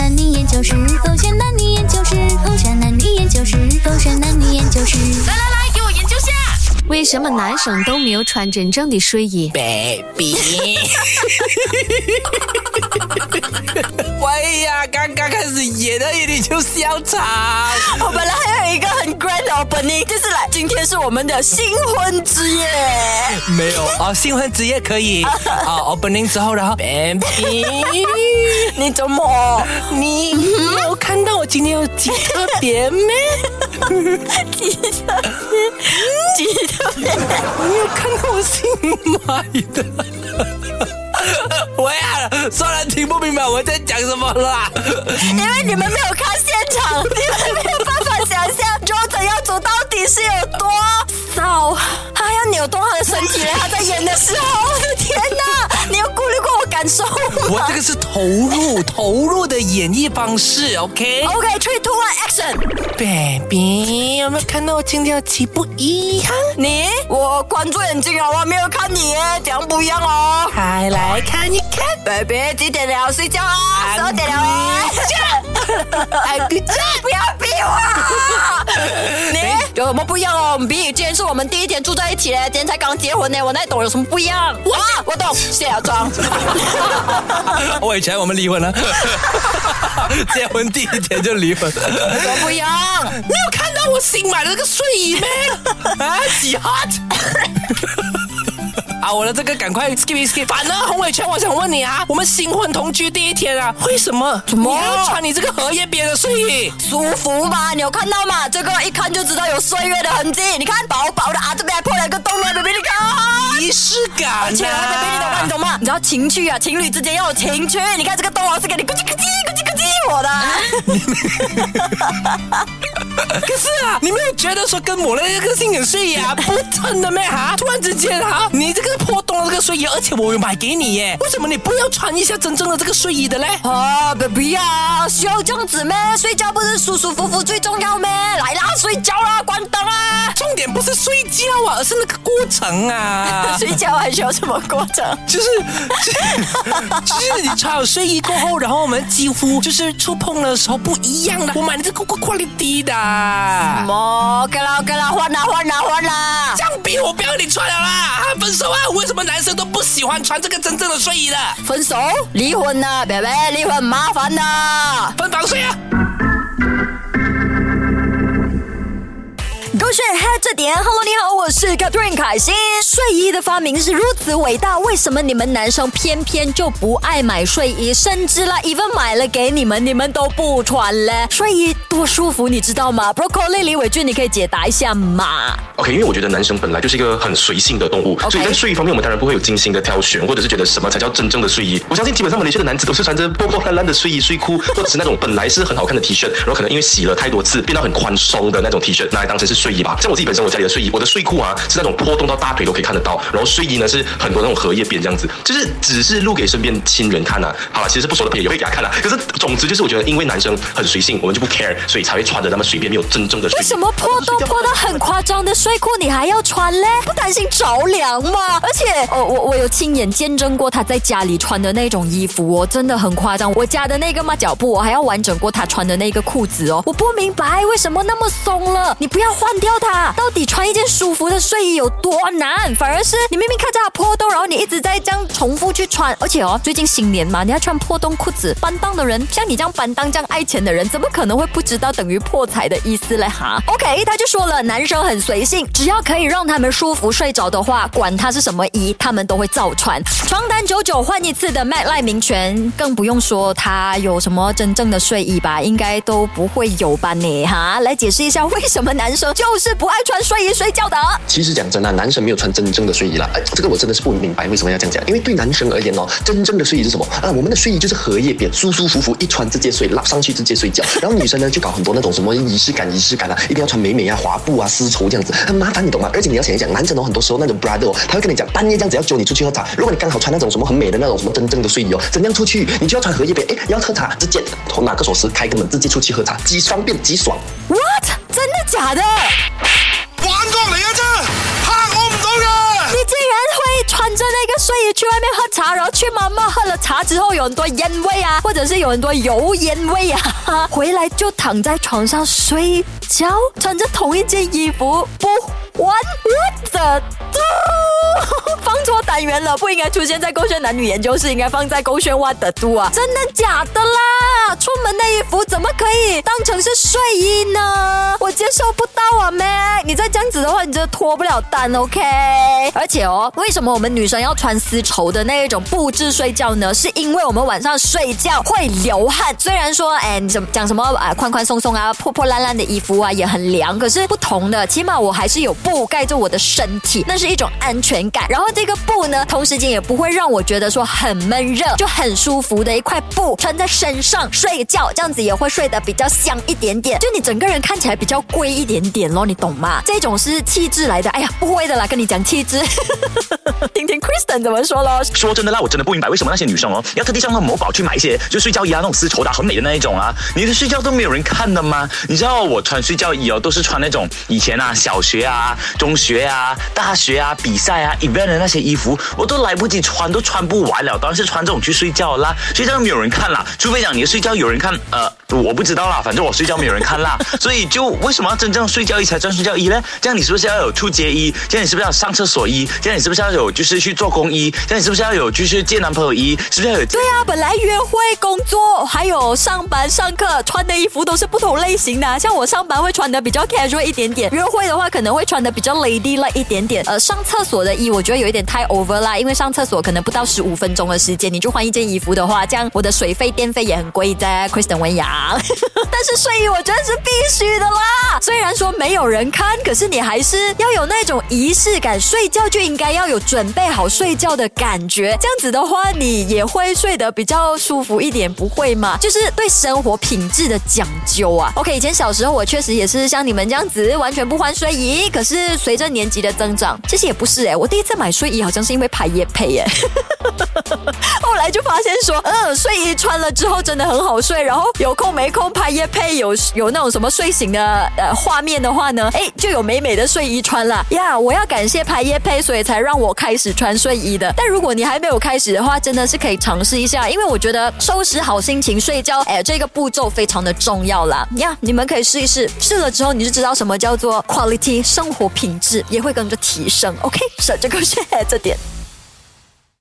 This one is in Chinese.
男女研究室，狗选男女研究室，狗选男女研究室，狗选男女研究室。来来来，给我研究下。为什么男生都没有穿真正的睡衣？baby。喂呀，刚刚开始演而已，你就笑场。我本来还有一个很 grand 的 opening，就是来，今天是我们的新婚之夜。没有哦，新婚之夜可以 哦，opening 之后，然后 baby，你怎么？你没有看到我今天有几特别咩？记得，记得。你有看到我新买的？喂啊，算了，听不明白我在讲什么了啦。因为你们没有看现场，你们没有办法想象 Jordan 要走到底是有多骚，他要扭动他的身体，他在演的时候，我的天哪！你有顾虑过我感受吗？我这个是投入 投入的演绎方式，OK？OK，three two one action！baby，有没有看到我今天有几不一样？你，我关注眼睛啊，我没有看你耶，这样不一样哦。快来看一看。baby，几点了？睡觉啊，十二点了啊。哎，good job！不要逼我！你有什么不一样哦？比今天是我们第一天住在一起嘞，今天才刚结婚呢，我哪里懂有什么不一样？我，我懂，卸了妆。我以前我们离婚了，结婚第一天就离婚。有什么不一样？没有看到我新买的那个睡衣咩？啊，几 hot！啊，我的这个赶快 skip 一 skip。反正洪伟全，我想问你啊，我们新婚同居第一天啊，为什么怎么你要穿你这个荷叶边的睡衣？舒服吗？你有看到吗？这个一看就知道有岁月的痕迹。你看薄薄的啊，这边还破了一个洞呢，baby，你看。仪式感而且啊，baby，你懂吗？你懂吗？你知道情趣啊，情侣之间要有情趣。你看这个洞啊，是给你咕叽咕叽咕叽咕叽我的。可是啊，你没有觉得说跟我的那个性感睡衣啊不衬的咩哈？突然之间哈，你这个破洞的这个睡衣，而且我有买给你耶，为什么你不要穿一下真正的这个睡衣的嘞？啊，baby 啊，需要这样子咩？睡觉不是舒舒服服最重要咩？来啦，睡觉啦，关灯啊！重点不是睡觉啊，而是那个过程啊。睡觉还需要什么过程？就是，就是你穿好睡衣过后，然后我们肌肤就是触碰的时候不一样的。我买的这个 quality 的，么？OK 啦，OK 啦，换啦，换啦，换啦！这样逼我不要你穿了啦，啊分手啊！为什么男生都不喜欢穿这个真正的睡衣了？分手、离婚呐，baby，离婚麻烦的。分房睡啊！狗血黑这点，Hello，你好，我是 Catherine 凯欣。睡衣的发明是如此伟大，为什么你们男生偏偏就不爱买睡衣，甚至啦，even 买了给你们，你们都不穿嘞？睡衣多舒服，你知道吗？Broccoli 李伟俊，你可以解答一下吗？OK，因为我觉得男生本来就是一个很随性的动物所以在睡衣方面，我们当然不会有精心的挑选，或者是觉得什么才叫真正的睡衣。我相信基本上马来西亚的男子都是穿着破破烂烂的睡衣、睡裤，或者是那种本来是很好看的 T 恤，然后可能因为洗了太多次，变到很宽松的那种 T 恤，拿来当成是睡衣吧。像我自己本身，我家里的睡衣，我的睡裤啊是那种破洞到大腿都可以看得到，然后睡衣呢是很多那种荷叶边这样子，就是只是录给身边亲人看啊。好了，其实不熟的朋友也会给他看啊。可是总之就是我觉得，因为男生很随性，我们就不 care，所以才会穿的那么随便，没有真正的睡衣。为什么破洞破到很夸张的睡裤你还要穿嘞？不担心着凉吗？而且，哦，我我有亲眼见证过他在家里穿的那种衣服哦，真的很夸张。我家的那个抹脚布，我还要完整过他穿的那个裤子哦。我不明白为什么那么松了，你不要换掉它。到底穿一件舒服的睡衣有多难？反而是你明明看着它破洞，然后你一直在这样重复去穿，而且哦，最近新年嘛，你要穿破洞裤子，搬档的人像你这样搬档这样爱钱的人，怎么可能会不知道等于破财的意思嘞？哈，OK，他就说了，男生很随只要可以让他们舒服睡着的话，管他是什么衣，他们都会照穿。床单九九换一次的麦赖明权，更不用说他有什么真正的睡衣吧，应该都不会有吧你哈，来解释一下为什么男生就是不爱穿睡衣睡觉的。其实讲真的，男生没有穿真正的睡衣啦。哎，这个我真的是不明白为什么要这样讲。因为对男生而言哦，真正的睡衣是什么啊？我们的睡衣就是荷叶边，舒舒服服，一穿直接睡，拉上去直接睡觉。然后女生呢，就搞很多那种什么仪式感、仪式感啊，一定要穿美美啊、滑布啊、丝绸这样子，很麻烦，你懂吗？而且你要想一想，男生哦，很多时候那种 brother 哦，他会跟你讲，半夜这样子要揪你出去喝茶。如果你刚好穿那种什么很美的那种什么真正的睡衣哦，怎样出去？你就要穿荷叶边，哎，要喝茶，直接拿个锁匙开个门，直接出去喝茶，极方便极爽。What？真的假的？玩過嚟嘅啫，嚇我唔到嘅。你竟然会穿着那个睡衣去外面喝茶，然后去妈妈喝了茶之后有很多烟味啊，或者是有很多油烟味啊，回来就躺在床上睡觉，穿着同一件衣服不换，我的放错单元了，不应该出现在勾选男女研究室，应该放在勾选袜的度啊！真的假的啦？出门的衣服怎么可以当成是睡衣呢？我接受不到啊，Mac！你再这样子的话，你真的脱不了单，OK？而且哦，为什么我们女生要穿丝绸的那一种布质睡觉呢？是因为我们晚上睡觉会流汗。虽然说，哎，你怎么讲什么啊，宽宽松松啊，破破烂烂的衣服啊也很凉，可是不同的，起码我还是有布盖着我的身体，那是一种安全感。然后这个布呢，同时间也不会让我觉得说很闷热，就很舒服的一块布穿在身上睡觉，这样子也会睡得比较香一点点，就你整个人看起来比较贵一点点咯，你懂吗？这种是气质来的。哎呀，不会的啦，跟你讲气质，听听 Kristen 怎么说咯。说真的啦，我真的不明白为什么那些女生哦，要特地上到某宝去买一些就睡觉衣啊，那种丝绸的很美的那一种啊。你的睡觉都没有人看的吗？你知道我穿睡觉衣哦，都是穿那种以前啊小学啊、中学啊、大学啊、比赛啊 event 的那些衣服，我都来不及穿，都穿不完了。当然是穿这种去睡觉啦，睡觉没有人看啦，除非讲你睡觉有人看，呃，我不知道啦，反正我睡觉没有人看啦。所以就为什么要真正睡觉衣才穿睡觉衣呢？这样你是不是要有出街衣？这样你是不是要上厕所衣？这样你是不是要有就是去做工衣？这样你是不是要有就是见男朋友衣？是不是要有？对啊，本来约会、工作还有上班、上课穿的衣服都是不同类型的。像我上班会穿的比较 casual 一点点，约会的话可能会穿的比较 lady like 一点点。呃，上厕所的衣我觉得有一点太 over 啦，因为上厕所可能不到十五分钟的时间，你就换一件衣服的话，这样我的水费、电费也很贵在 Kristen 文雅 但是睡衣我觉得是必须的啦。虽然说没有人看，可是你还是要有那种仪式感，睡觉就应该要有准备好睡觉的感觉。这样子的话，你也会睡得比较舒服一点，不会吗？就是对生活品质的讲究啊。OK，以前小时候我确实也是像你们这样子，完全不换睡衣。可是随着年纪的增长，其实也不是哎，我第一次买睡衣好像是因为拍夜配耶。就发现说，嗯，睡衣穿了之后真的很好睡，然后有空没空拍夜配，有有那种什么睡醒的呃画面的话呢，哎，就有美美的睡衣穿了呀。我要感谢拍夜配，所以才让我开始穿睡衣的。但如果你还没有开始的话，真的是可以尝试一下，因为我觉得收拾好心情睡觉，哎，这个步骤非常的重要啦。呀，你们可以试一试，试了之后你就知道什么叫做 quality 生活品质，也会跟着提升。OK，舍这个 是这点。